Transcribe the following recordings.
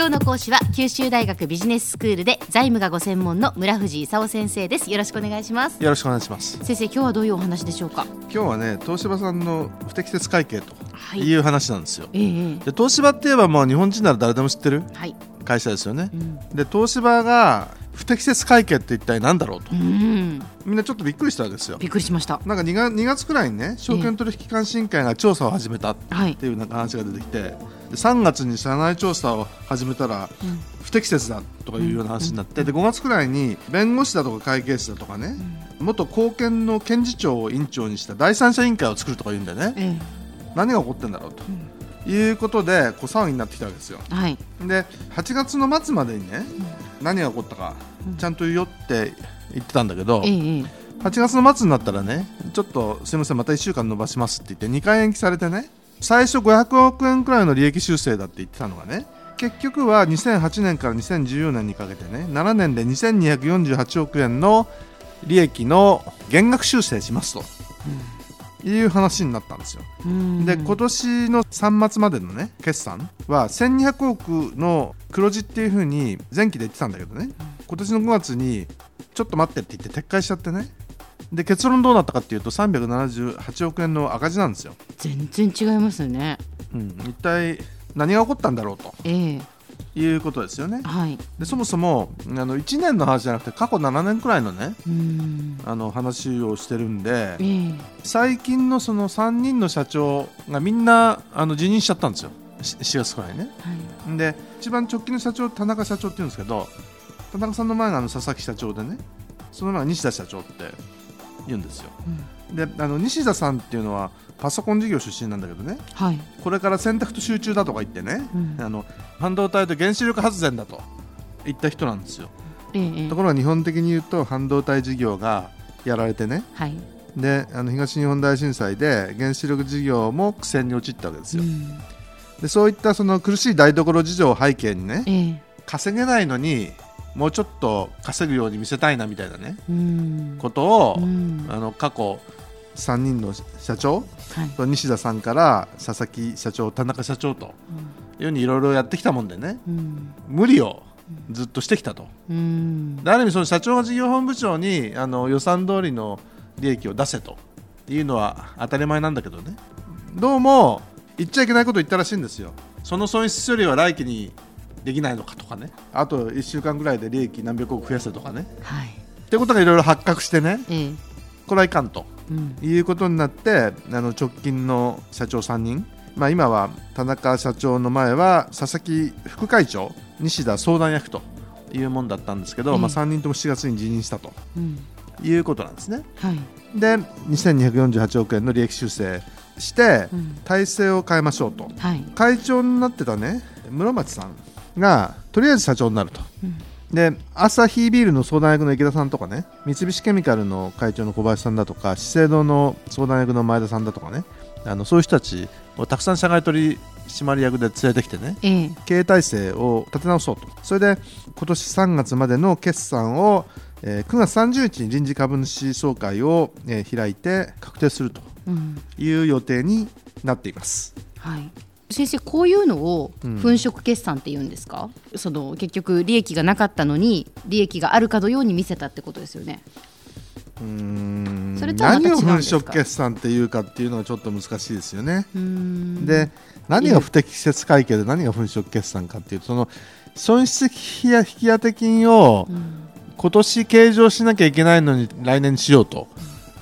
今日の講師は九州大学ビジネススクールで財務がご専門の村藤勲先生です。よろしくお願いします。よろしくお願いします。先生今日はどういうお話でしょうか？今日はね東芝さんの不適切会計とはい。いう話なんですよ、ええで東芝って言えばもう日本人なら誰でも知ってるはい。会社ですよね。うん、で東芝が不適切会計って一体何だろうと。うん、みんなちょっとびっくりしたわけですよ。びっくりしました。なんか 2, 月2月くらいにね証券取引監視委員会が調査を始めたっはい、ていうなんか話が出てきてで3月に社内調査を始めたらうん。不適切だとかいうような話になってで5月くらいに弁護士だとか会計士だとかね元貢献の検事長を委員長にした第三者委員会を作るとか言うんだよね。え何が起こってんだろうと、いうことでこう騒ぎになってきたわけですよ。えはい。で8月の末までにね、何が起こったかちゃんと言おうって言ってたんだけど、ええええ。8月の末になったらねちょっとすみませんまた1週間延ばしますって言って2回延期されてね最初500億円くらいの利益修正だって言ってたのがね結局は2008年から2014年にかけてね7年で2248億円の利益の減額修正しますと。いう話になったんですよ。うん。で今年の3末までのね決算は1200億の黒字っていうふうに前期で言ってたんだけどね今年の5月にちょっと待ってって言って撤回しちゃってね。で結論どうなったかっていうと378億円の赤字なんですよ、全然違いますよね。うん、一体何が起こったんだろうと。ええ。いうことですよね。はい。でそもそもあの1年の話じゃなくて過去7年くらいのねうん。あの話をしてるんでええ。最近のその3人の社長がみんなあの辞任しちゃったんですよ。し4月くらいね。はい。で一番直近の社長田中社長っていうんですけど田中さんの前があの佐々木社長でねその前が西田社長って言うんですよ。であの西田さんっていうのはパソコン事業出身なんだけどね。はい、これから選択と集中だとか言ってね、うん。あの半導体と原子力発電だと言った人なんですよ。ええ。ところが日本的に言うと半導体事業がやられてね。はい。であの東日本大震災で原子力事業も苦戦に陥ったわけですよ、うん。でそういったその苦しい台所事情を背景にねええ。稼げないのにもうちょっと稼ぐように見せたいなみたいなねうん。ことを、うん。あの過去3人の社長はい。と西田さんから佐々木社長田中社長というようにいろいろやってきたもんでねうん。無理をずっとしてきたと。うん。である意味その社長が事業本部長にあの予算通りの利益を出せというのは当たり前なんだけどね。どうも言っちゃいけないことを言ったらしいんですよ。その損失処理は来期にできないのかとかね。あと1週間ぐらいで利益何百億増やせとかね。はい。ってことがいろいろ発覚してね。ええ。これはいかんと。うん。いうことになってあの直近の社長3人、まあ、今は田中社長の前は佐々木副会長西田相談役というもんだったんですけど、ええ。まあ、3人とも7月に辞任したと。うん。いうことなんですね。はい。で2248億円の利益修正してうん。体制を変えましょうと。はい。会長になってたね室町さんがとりあえず社長になると。うん。でアサヒビールの相談役の池田さんとかね三菱ケミカルの会長の小林さんだとか資生堂の相談役の前田さんだとかねあのそういう人たちをたくさん社外取締役で連れてきてねええ。経営体制を立て直そうと。それで今年3月までの決算を、えー9月30日に臨時株主総会を、えー開いて確定するとうん。いう予定になっています。はい先生こういうのをうん。粉飾決算って言うんですか、その結局利益がなかったのに利益があるかのように見せたってことですよね。うーん。それとは何を粉飾決算っていうかっていうのはちょっと難しいですよね。で何が不適切会計で何が粉飾決算かっていうとその損失引き当て金をうん。今年計上しなきゃいけないのに来年にしようと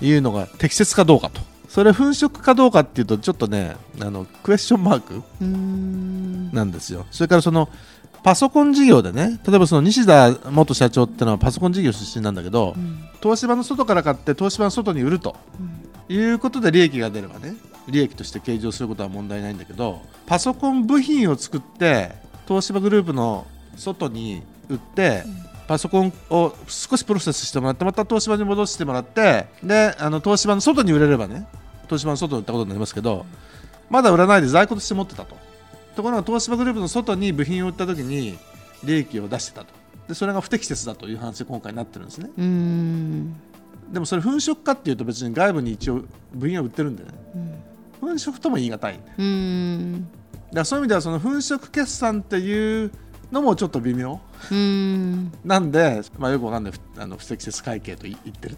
いうのが適切かどうかとそれ粉飾かどうかっていうとちょっとねあのクエスチョンマークなんですよ。それからそのパソコン事業でね例えばその西田元社長ってのはパソコン事業出身なんだけどうん。東芝の外から買って東芝の外に売るということで利益が出ればね利益として計上することは問題ないんだけどパソコン部品を作って東芝グループの外に売って、パソコンを少しプロセスしてもらってまた東芝に戻してもらってであの東芝の外に売れればね東芝の外に売ったことになりますけどまだ売らないで在庫として持ってたと。ところが東芝グループの外に部品を売った時に利益を出してたと。でそれが不適切だという話で今回なってるんですね。でもそれ粉飾かっていうと別に外部に一応部品は売ってるんでね。うん。粉飾とも言い難い。だかうーん。らそういう意味ではその粉飾決算っていうのもちょっと微妙ん。なんで、まあ、よくわかんないふあの不適切会計とい言ってる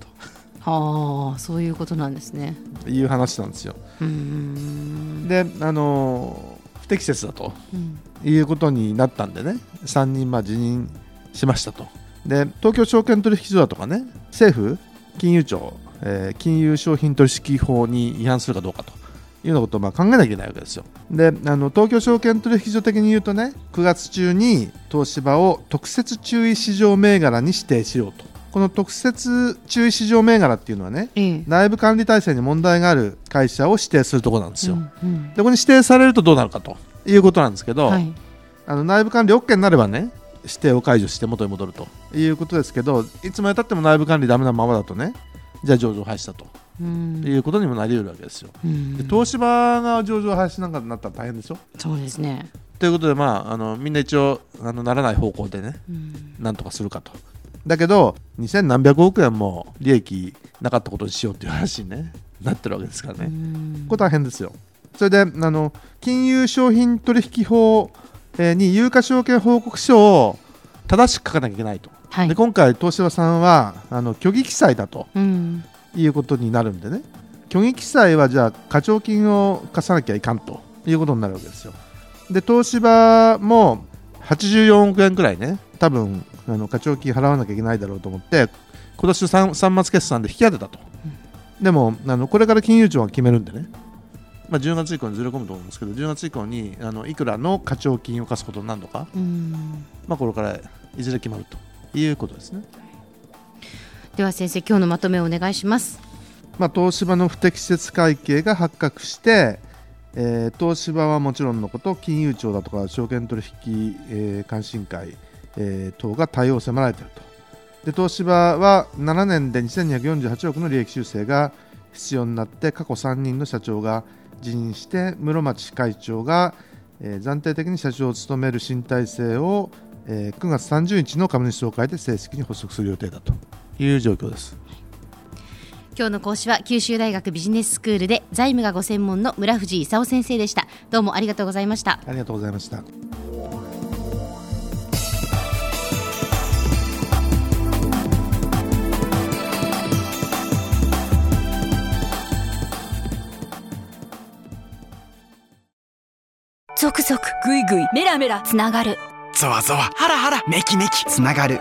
はあそういうことなんですね。という話なんですよ。うーんであの不適切だとうん。いうことになったんでね3人まあ辞任しましたと。で東京証券取引所だとかね政府金融庁、えー金融商品取引法に違反するかどうかと。いうようなことをまあ考えなきゃいけないわけですよ。であの東京証券取引所的に言うとね9月中に東芝を特設注意市場銘柄に指定しようとこの特設注意市場銘柄っていうのはねええ。内部管理体制に問題がある会社を指定するところなんですよ、うんうん。でここに指定されるとどうなるかということなんですけど、はい。あの内部管理 OK になればね指定を解除して元に戻るということですけどいつまでたっても内部管理ダメなままだとねじゃあ上場廃止だとうん。いうことにもなり得るわけですよ。うん。で東芝が上場廃止なんかになったら大変でしょ？そうですね。ということで、まあ、あのみんな一応あのならない方向でねうん。なんとかするかと。だけど2000何百億円も利益なかったことにしようっていう話に、ね、なってるわけですからね。うんこれ大変ですよ。それであの金融商品取引法えーに有価証券報告書を正しく書かなきゃいけないと。はいで今回、東芝さんはあの虚偽記載だとうんいうことになるんでね、虚偽記載はじゃあ課徴金を課さなきゃいかんということになるわけですよ。で、東芝も84億円くらいね、多分あの課徴金払わなきゃいけないだろうと思って、今年の 3, 3末決算で引き当てたと。でもあの、これから金融庁が決めるんでね、まあ、10月以降にずれ込むと思うんですけど、10月以降にあのいくらの課徴金を課すことになるのか、うん。まあ、これからいずれ決まると。いうことですね。では先生今日のまとめをお願いします。まあ、東芝の不適切会計が発覚して、えー東芝はもちろんのこと金融庁だとか証券取引、えー監視委員会、えー等が対応を迫られているとで東芝は7年で2248億の利益修正が必要になって過去3人の社長が辞任して室町会長が、えー暫定的に社長を務める新体制を、えー9月30日の株主総会で正式に発足する予定だという状況です。今日の講師は九州大学ビジネススクールで財務がご専門の村藤勲先生でした。どうもありがとうございました。ありがとうございました。ゾクゾクグイグイメラメラつながる。ゾワゾワハラハラメキメキ。つながる